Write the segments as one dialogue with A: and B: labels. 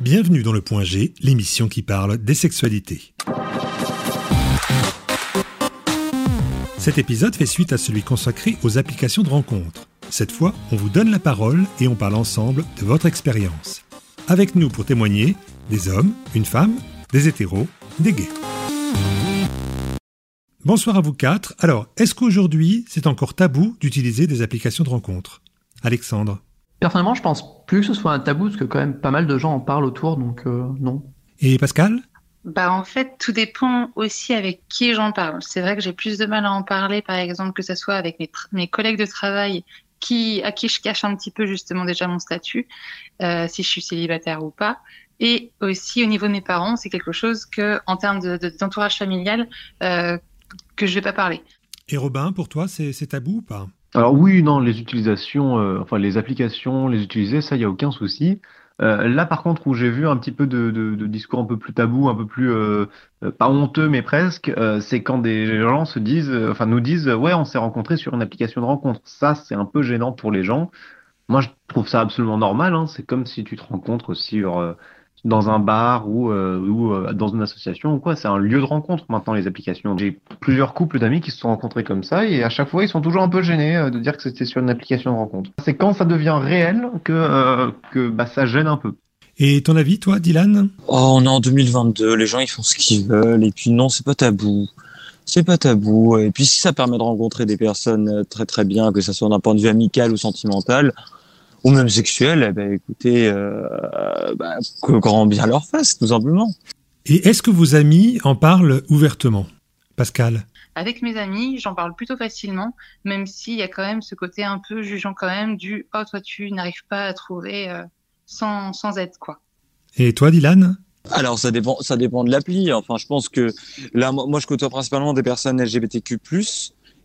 A: Bienvenue dans le Point G, l'émission qui parle des sexualités. Cet épisode fait suite à celui consacré aux applications de rencontres. Cette fois, on vous donne la parole et on parle ensemble de votre expérience. Avec nous pour témoigner, des hommes, une femme, des hétéros, des gays. Bonsoir à vous quatre. Alors, est-ce qu'aujourd'hui, c'est encore tabou d'utiliser des applications de rencontres? Alexandre
B: Personnellement, je pense plus que ce soit un tabou, parce que quand même pas mal de gens en parlent autour, donc euh, non.
A: Et Pascal?
C: Bah en fait, tout dépend aussi avec qui j'en parle. C'est vrai que j'ai plus de mal à en parler, par exemple, que ce soit avec mes, mes collègues de travail qui, à qui je cache un petit peu justement déjà mon statut, euh, si je suis célibataire ou pas. Et aussi au niveau de mes parents, c'est quelque chose que, en termes d'entourage de, familial, euh, que je vais pas parler.
A: Et Robin, pour toi, c'est tabou ou pas?
D: Alors oui, non, les utilisations, euh, enfin les applications, les utiliser, ça, il y a aucun souci. Euh, là, par contre, où j'ai vu un petit peu de, de, de, discours un peu plus tabou, un peu plus euh, euh pas honteux, mais presque, euh, c'est quand des gens se disent, enfin nous disent, ouais, on s'est rencontrés sur une application de rencontre. Ça, c'est un peu gênant pour les gens. Moi, je trouve ça absolument normal. Hein. C'est comme si tu te rencontres sur dans un bar ou, euh, ou euh, dans une association ou quoi. C'est un lieu de rencontre maintenant, les applications. J'ai plusieurs couples d'amis qui se sont rencontrés comme ça et à chaque fois, ils sont toujours un peu gênés euh, de dire que c'était sur une application de rencontre. C'est quand ça devient réel que, que bah, ça gêne un peu.
A: Et ton avis, toi, Dylan?
E: Oh, on est en 2022, les gens ils font ce qu'ils veulent et puis non, c'est pas tabou. C'est pas tabou. Et puis si ça permet de rencontrer des personnes très très bien, que ce soit d'un point de vue amical ou sentimental, ou même sexuel, eh ben, écoutez, euh, bah, que grand bien leur fasse, tout simplement.
A: Et est-ce que vos amis en parlent ouvertement Pascal?
C: Avec mes amis, j'en parle plutôt facilement, même s'il y a quand même ce côté un peu jugeant quand même du « oh, toi, tu n'arrives pas à trouver euh, sans, sans aide, quoi ».
A: Et toi, Dylan?
E: Alors ça dépend, ça dépend de l'appli. Enfin, je pense que là, moi, je côtoie principalement des personnes LGBTQ+,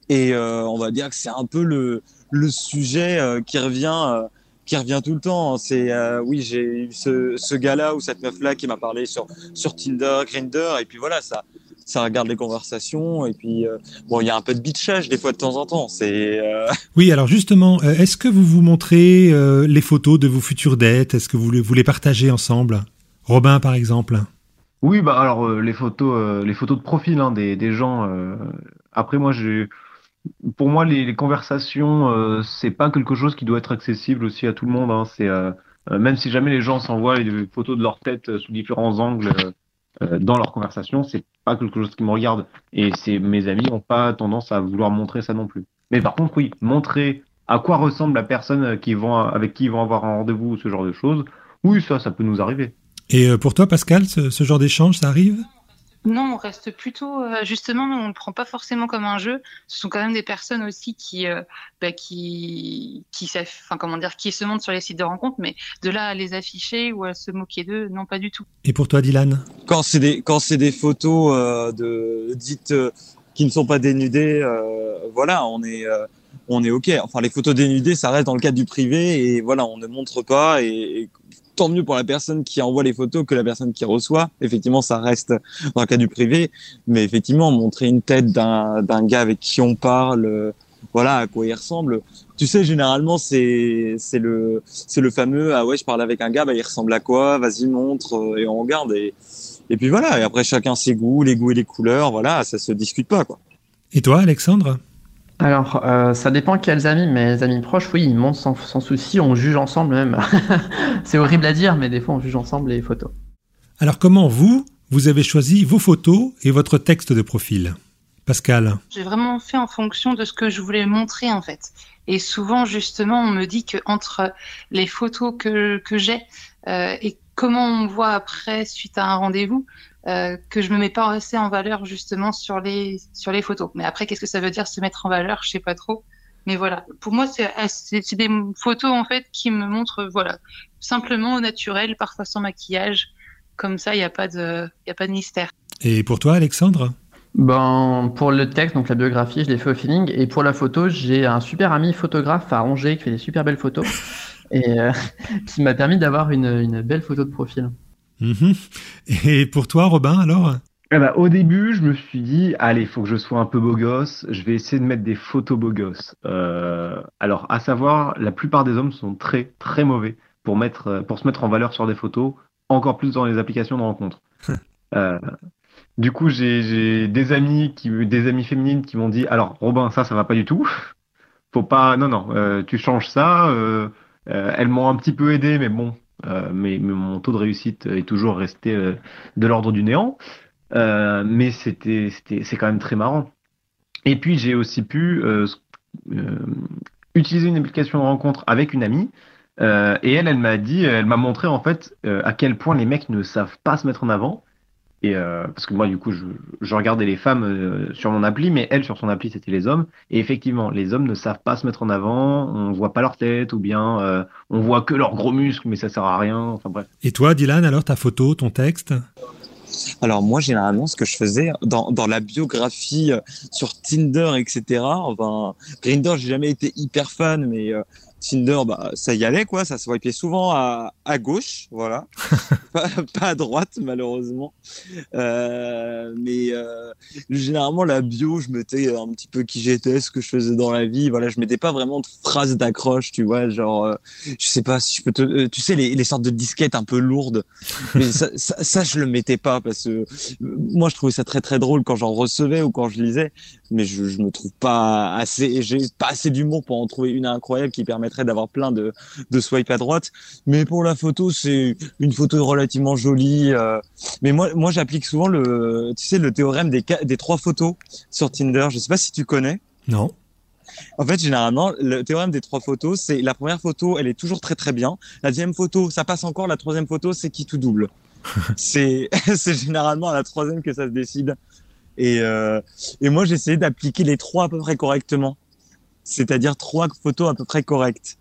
E: et euh, on va dire que c'est un peu le le sujet euh, qui revient euh, qui revient tout le temps. C'est euh, oui, j'ai eu ce, ce gars-là ou cette meuf-là qui m'a parlé sur sur Tinder, Grindr, et puis voilà, ça ça regarde les conversations et puis euh, bon, il y a un peu de bitchage des fois de temps en temps. C'est euh...
A: oui. Alors justement, est-ce que vous vous montrez euh, les photos de vos futures dettes? Est-ce que vous les, vous les partagez ensemble? Robin, par exemple.
D: Oui, bah alors les photos, les photos de profil hein, des, des gens. après, moi, j'ai pour moi, les, conversations, euh, c'est pas quelque chose qui doit être accessible aussi à tout le monde. Hein. C'est euh, euh même si jamais les gens s'envoient les photos de leur tête sous différents angles dans leur conversation, c'est pas quelque chose qui me regarde. Et mes amis n'ont pas tendance à vouloir montrer ça non plus. Mais par contre, oui, montrer à quoi ressemble la personne qui vont avec qui ils vont avoir un rendez-vous ou ce genre de choses. Oui, ça, ça peut nous arriver.
A: Et pour toi, Pascal, ce genre d'échange, ça arrive?
C: Non, on reste plutôt euh, justement, on ne prend pas forcément comme un jeu. Ce sont quand même des personnes aussi qui, euh, bah, qui, qui, enfin comment dire, qui se montrent sur les sites de rencontres, mais de là à les afficher ou à se moquer d'eux, non pas du tout.
A: Et pour toi, Dylan?
E: Quand c'est des quand c'est des photos euh, de dites euh, qui ne sont pas dénudées, euh, voilà, on est on est ok. Enfin, les photos dénudées, ça reste dans le cadre du privé et voilà, on ne montre pas et, et tant mieux pour la personne qui envoie les photos que la personne qui reçoit. Effectivement, ça reste dans le cas du privé, mais effectivement, montrer une tête d'un gars avec qui on parle, euh, voilà à quoi il ressemble. Tu sais, généralement, c'est c'est le c'est le fameux ah ouais, je parle avec un gars, bah il ressemble à quoi? Vas-y, montre euh, et on regarde et et puis voilà. Et après, chacun ses goûts, les goûts et les couleurs, voilà, ça se discute pas quoi.
A: Et toi, Alexandre?
B: Alors, euh, ça dépend quels amis. Mes amis proches, oui, ils montent sans, sans souci. On juge ensemble même. c'est horrible à dire, mais des fois, on juge ensemble les photos.
A: Alors, comment vous, vous avez choisi vos photos et votre texte de profil? Pascal
C: J'ai vraiment fait en fonction de ce que je voulais montrer, en fait. Et souvent, justement, on me dit que entre les photos que, que j'ai euh, et comment on voit après suite à un rendez-vous, euh, que je me mets pas assez en valeur justement sur les sur les photos. Mais après, qu'est-ce que ça veut dire se mettre en valeur? Je sais pas trop. Mais voilà, pour moi, c'est c'est des photos en fait qui me montrent voilà simplement au naturel, parfois sans maquillage. Comme ça, il n'y a pas de il y a pas de mystère.
A: Et pour toi, Alexandre?
B: Ben, pour le texte, donc la biographie, je l'ai fait au feeling. Et pour la photo, j'ai un super ami photographe à Angers qui fait des super belles photos et euh, qui m'a permis d'avoir une, une belle photo de profil.
A: Mmh. Et pour toi, Robin, alors?
D: Eh ben, Au début, je me suis dit, allez, il faut que je sois un peu beau gosse, je vais essayer de mettre des photos beau gosse. Euh, alors, à savoir, la plupart des hommes sont très, très mauvais pour, mettre, pour se mettre en valeur sur des photos. encore plus dans les applications de rencontres. Euh, du coup, j'ai des amis qui, des amis féminines qui m'ont dit, alors Robin, ça, ça va pas du tout. Faut pas, non, non, euh, tu changes ça. Euh, elles m'ont un petit peu aidé, mais bon, mais, mon taux de réussite est toujours resté de l'ordre du néant. mais c'était, c'est quand même très marrant. Et puis j'ai aussi pu utiliser une application de rencontre avec une amie euh, et elle, elle m'a dit, elle m'a montré en fait euh, à quel point les mecs ne savent pas se mettre en avant. Et euh, parce que moi, du coup, je, je regardais les femmes sur mon appli, mais elle, sur son appli, c'était les hommes. Et effectivement, les hommes ne savent pas se mettre en avant. On voit pas leur tête, ou bien on voit que leurs gros muscles, mais ça sert à rien. Enfin bref.
A: Et toi, Dylan, alors ta photo, ton texte?
E: Alors moi, généralement, ce que je faisais dans, dans la biographie sur Tinder, etc. Enfin, Grindr, j'ai jamais été hyper fan, mais Tinder, bah, ça y allait, quoi. Ça se swipait souvent à, à gauche, voilà. pas, pas, à droite, malheureusement. Euh, mais euh, généralement, la bio, je mettais un petit peu qui j'étais, ce que je faisais dans la vie. Voilà, je mettais pas vraiment de phrases d'accroche, tu vois. Genre, euh, je sais pas si je peux te. Euh, tu sais, les, les, sortes de disquettes un peu lourdes. Mais ça, ça, ça, je le mettais pas parce que moi, je trouvais ça très, très drôle quand j'en recevais ou quand je lisais. Mais je, je me trouve pas assez. J'ai pas assez d'humour pour en trouver une incroyable qui permettrait d'avoir plein de, de swipe à droite. Mais pour la photo, c'est une photo relativement jolie. Euh. Mais moi, moi, j'applique souvent le, tu sais, le théorème des, des trois photos sur Tinder. Je sais pas si tu connais.
A: Non.
E: En fait, généralement, le théorème des trois photos, c'est la première photo, elle est toujours très très bien. La deuxième photo, ça passe encore. La troisième photo, c'est qui tout double. c'est généralement à la troisième que ça se décide. Et, euh, et moi, j'essayais d'appliquer les trois à peu près correctement c'est-à-dire trois photos à peu près correctes.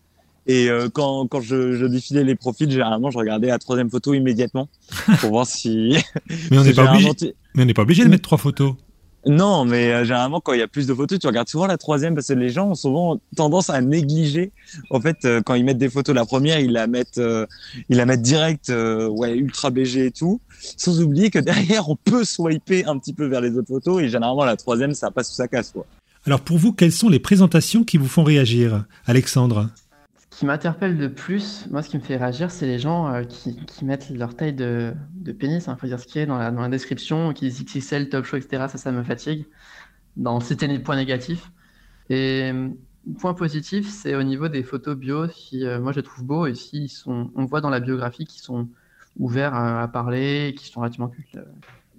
E: Et euh, quand, quand je, je, défilais les profils, généralement, je regardais la troisième photo immédiatement pour voir si.
A: mais on n'est pas, obligé... mais pas obligé de mettre trois photos.
E: Non, mais euh, généralement, quand il y a plus de photos, tu regardes souvent la troisième parce que les gens ont souvent tendance à négliger. En fait, euh, quand ils mettent des photos, la première, ils la mettent, ils la mettent direct, ouais, ultra BG et tout, sans oublier que derrière, on peut swiper un petit peu vers les autres photos et généralement, la troisième, ça passe sous sa casse, quoi.
A: Alors pour vous, quelles sont les présentations qui vous font réagir Alexandre?
B: Ce qui m'interpelle de plus, moi ce qui me fait réagir, c'est les gens euh, qui, mettent leur taille de, pénis, il hein, faut dire ce qui est dans la, dans la description, qui disent XXL, top show, etc. Ça, ça me fatigue. Dans c'était les points négatifs. Et euh, point positif, c'est au niveau des photos bio, si euh, moi je les trouve beaux et si sont, on voit dans la biographie qu'ils sont ouverts à, parler, qui sont relativement culturels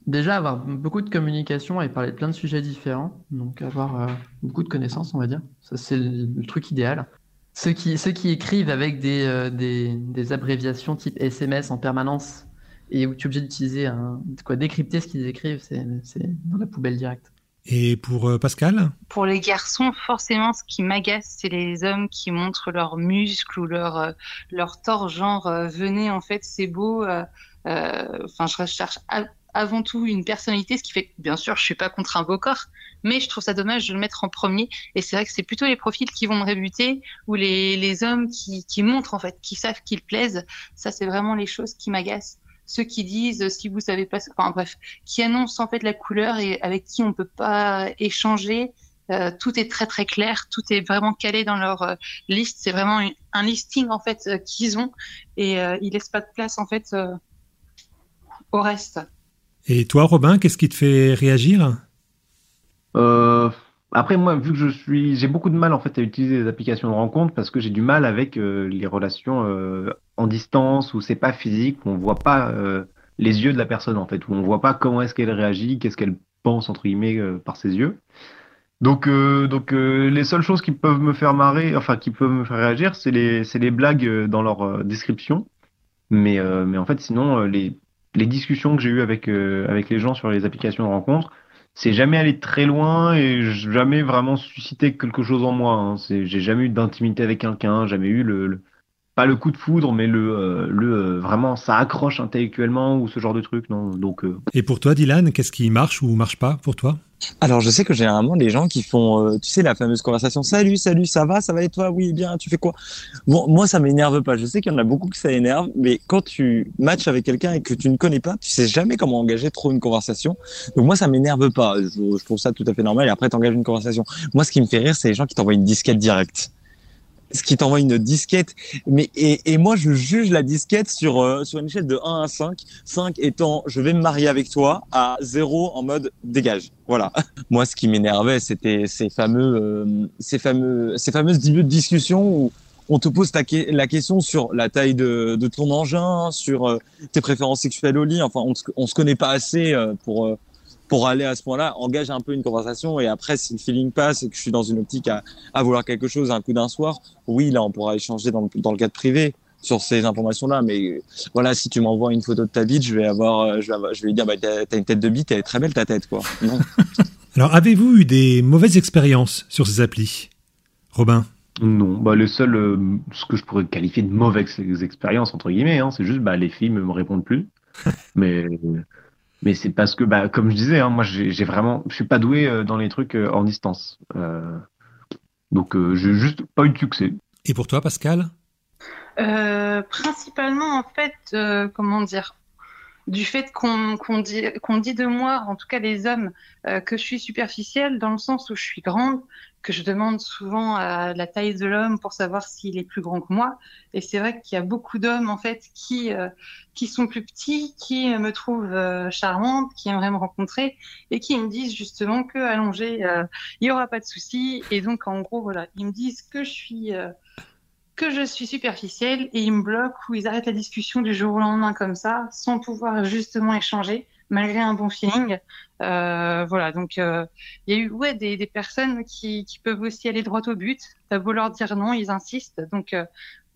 B: déjà avoir beaucoup de communication et parler de plein de sujets différents, donc avoir euh, beaucoup de connaissances, on va dire. Ça, c'est le, truc idéal. Ceux qui, ceux qui écrivent avec des, euh, des, des, abréviations type SMS en permanence et où tu es obligé d'utiliser un, quoi, décrypter ce qu'ils écrivent, c'est, c'est dans la poubelle directe.
A: Et pour euh, Pascal?
C: Pour les garçons, forcément, ce qui m'agace, c'est les hommes qui montrent leurs muscles ou leur, leur torse, genre, venez, en fait, c'est beau. Enfin, je recherche avant tout une personnalité, ce qui fait que, bien sûr, je suis pas contre un beau corps, mais je trouve ça dommage de le mettre en premier. Et c'est vrai que c'est plutôt les profils qui vont me rébuter ou les, les hommes qui, qui montrent, en fait, qui savent qu'ils plaisent. Ça, c'est vraiment les choses qui m'agacent. Ceux qui disent, si vous savez pas, enfin bref, qui annoncent en fait la couleur et avec qui on peut pas échanger. Euh, tout est très très clair, tout est vraiment calé dans leur euh, liste. C'est vraiment un listing en fait euh, qu'ils ont et ils laissent pas de place en fait au reste.
A: Et toi, Robin, qu'est-ce qui te fait réagir?
D: Euh, Après, moi, vu que je suis, j'ai beaucoup de mal en fait à utiliser les applications de rencontre parce que j'ai du mal avec euh, les relations euh, en distance où c'est pas physique, où on voit pas les yeux de la personne en fait, où on voit pas comment est-ce qu'elle réagit, qu'est-ce qu'elle pense entre guillemets par ses yeux. Donc, donc les seules choses qui peuvent me faire marrer, enfin qui peuvent me faire réagir, c'est les, les blagues dans leur description. Mais, mais en fait, sinon, les les discussions que j'ai eues avec, euh, avec les gens sur les applications de rencontre, c'est jamais allé très loin et jamais vraiment suscité quelque chose en moi. Hein. J'ai jamais eu d'intimité avec quelqu'un, jamais eu le, pas le coup de foudre, mais le, euh, le euh, vraiment ça accroche intellectuellement ou ce genre de truc. Non Donc.
A: Et pour toi, Dylan, qu'est-ce qui marche ou marche pas pour toi?
E: Alors, je sais que généralement, les gens qui font, euh, tu sais, la fameuse conversation, salut, salut, ça va, ça va et toi, oui, bien, tu fais quoi? Bon, moi, ça m'énerve pas. Je sais qu'il y en a beaucoup que ça énerve, mais quand tu matches avec quelqu'un et que tu ne connais pas, tu sais jamais comment engager trop une conversation. Donc moi, ça m'énerve pas. Je, trouve ça tout à fait normal. Et après, tu engages une conversation. Moi, ce qui me fait rire, c'est les gens qui t'envoient une disquette directe. Ce qui t'envoie une disquette. Mais et, et, moi, je juge la disquette sur euh, sur une échelle de 1 à 5. 5 étant, je vais me marier avec toi, à 0 en mode dégage. Voilà. moi, ce qui m'énervait, c'était ces fameux, euh, ces fameux, ces fameuses discussions où on te pose la question sur la taille de, de ton engin, sur euh, tes préférences sexuelles au lit. Enfin, on, on se connaît pas assez pour pour aller à ce point-là, engage un peu une conversation et après, si le feeling passe et que je suis dans une optique à, à vouloir quelque chose un coup d'un soir, oui, là, on pourra échanger dans le, dans le cadre privé sur ces informations-là. Mais voilà, si tu m'envoies une photo de ta bite, je vais avoir, euh, je vais, je vais lui dire, bah, t'as une tête de bite, elle est très belle ta tête, quoi. Non.
A: Alors, avez-vous eu des mauvaises expériences sur ces applis, Robin?
D: Non, bah les seules, euh, ce que je pourrais qualifier de mauvaises expériences entre guillemets, hein, c'est juste bah les filles me répondent plus. Mais mais c'est parce que, bah, comme je disais, hein, moi, j'ai vraiment, je suis pas doué euh, dans les trucs euh, en distance. Euh, donc, j'ai juste pas eu de succès.
A: Et pour toi, Pascal?
C: Principalement, en fait, comment dire, du fait qu'on dit, qu'on dit de moi, en tout cas les hommes, que je suis superficielle, dans le sens où je suis grande, que je demande souvent à la taille de l'homme pour savoir s'il est plus grand que moi. Et c'est vrai qu'il y a beaucoup d'hommes en fait qui euh, qui sont plus petits, qui me trouvent euh, charmante, qui aimeraient me rencontrer et qui me disent justement que allongé, euh, il y aura pas de souci. Et donc en gros voilà, ils me disent que je suis que je suis superficielle et ils me bloquent ou ils arrêtent la discussion du jour au lendemain comme ça, sans pouvoir justement échanger malgré un bon feeling. Euh, voilà, donc euh, il y a eu ouais, des, des personnes qui, qui, peuvent aussi aller droit au but. T'as beau leur dire non, ils insistent. Donc euh,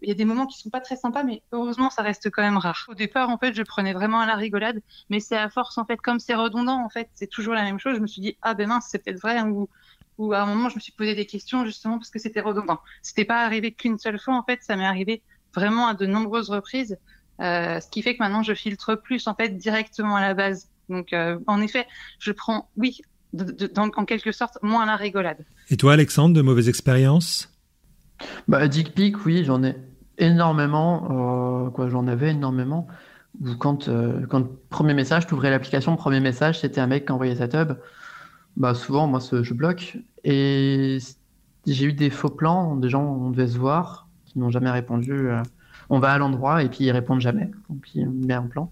C: il y a des moments qui sont pas très sympas, mais heureusement ça reste quand même rare. Au départ, en fait, je prenais vraiment à la rigolade, mais c'est à force, en fait, comme c'est redondant, en fait, c'est toujours la même chose. Je me suis dit ah ben mince, c'est peut-être vrai ou ou à un moment je me suis posé des questions justement parce que c'était redondant. C'était pas arrivé qu'une seule fois, en fait, ça m'est arrivé vraiment à de nombreuses reprises. Euh, ce qui fait que maintenant je filtre plus en fait directement à la base. Donc euh, en effet, je prends, oui, donc en quelque sorte moins la rigolade.
A: Et toi, Alexandre, de mauvaises expériences?
B: Bah, dick pic, oui, j'en ai énormément. Euh, quoi, j'en avais énormément. Quand, euh, quand premier message, tu ouvrais l'application, premier message, c'était un mec qui envoyait sa tub. Bah, souvent, moi, je bloque. Et j'ai eu des faux plans, des gens, on devait se voir, qui n'ont jamais répondu on va à l'endroit et puis ils répondent jamais. Donc ils met un plan.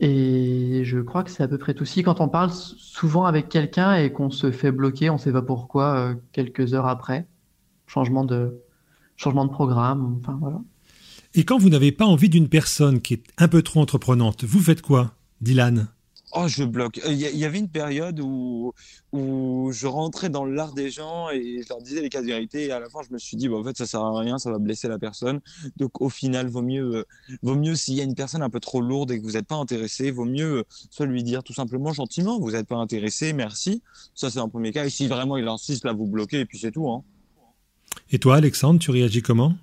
B: Et je crois que c'est à peu près tout. Si quand on parle souvent avec quelqu'un et qu'on se fait bloquer, on ne sait pas pourquoi, euh, quelques heures après, changement de, changement de programme, enfin voilà.
A: Et quand vous n'avez pas envie d'une personne qui est un peu trop entreprenante, vous faites quoi, Dylan?
E: Oh, je bloque. Il y, avait une période où, où je rentrais dans l'art des gens et je leur disais les cas de vérité. Et à la fin, je me suis dit, bah, en fait, ça sert à rien, ça va blesser la personne. Donc, au final, vaut mieux, euh, vaut mieux s'il y a une personne un peu trop lourde et que vous n'êtes pas intéressé, vaut mieux euh, soit lui dire tout simplement gentiment, vous n'êtes pas intéressé, merci. Ça, c'est un premier cas. Et si vraiment il insiste, là, vous bloquez et puis c'est tout. Hein.
A: Et toi, Alexandre, tu réagis comment?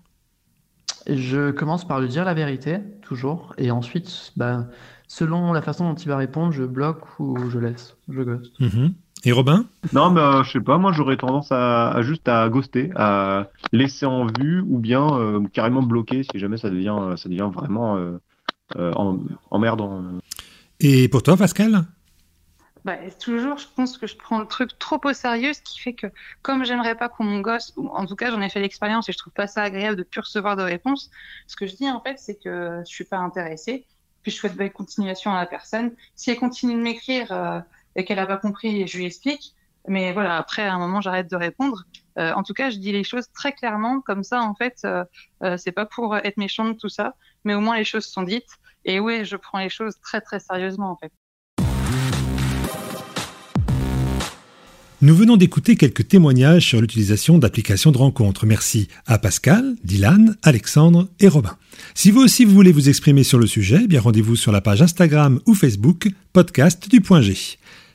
B: Je commence par lui dire la vérité, toujours. Et ensuite, ben selon la façon dont il va répondre, je bloque ou je laisse, je ghost.
A: Mhm. Et Robin?
D: Non, mais euh, je sais pas, moi j'aurais tendance à, juste à ghoster, à laisser en vue ou bien euh, carrément bloquer si jamais ça devient, euh, ça devient vraiment en, emmerdant.
A: Et pour toi, Pascal?
C: Bah, toujours, je pense que je prends le truc trop au sérieux, ce qui fait que, comme j'aimerais pas qu'on mon gosse, ou en tout cas j'en ai fait l'expérience et je trouve pas ça agréable de plus recevoir de réponses, ce que je dis en fait, c'est que je suis pas intéressée puis je souhaite belle continuation à la personne. Si elle continue de m'écrire euh, et qu'elle n'a pas compris, je lui explique. Mais voilà, après, à un moment, j'arrête de répondre. Euh, en tout cas, je dis les choses très clairement, comme ça, en fait, euh, euh c'est pas pour être méchante tout ça, mais au moins les choses sont dites. Et oui, je prends les choses très très sérieusement, en fait.
A: Nous venons d'écouter quelques témoignages sur l'utilisation d'applications de rencontres. Merci à Pascal, Dylan, Alexandre et Robin. Si vous aussi vous voulez vous exprimer sur le sujet, eh bien rendez-vous sur la page Instagram ou Facebook podcast du point G.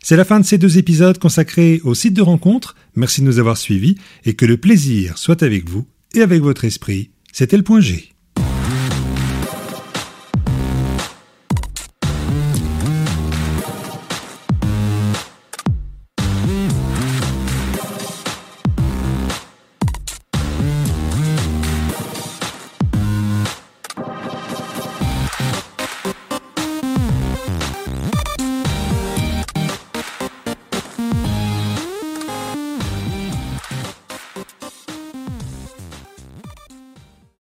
A: C'est la fin de ces deux épisodes consacrés au site de rencontre. Merci de nous avoir suivis et que le plaisir soit avec vous et avec votre esprit. C'était le point G.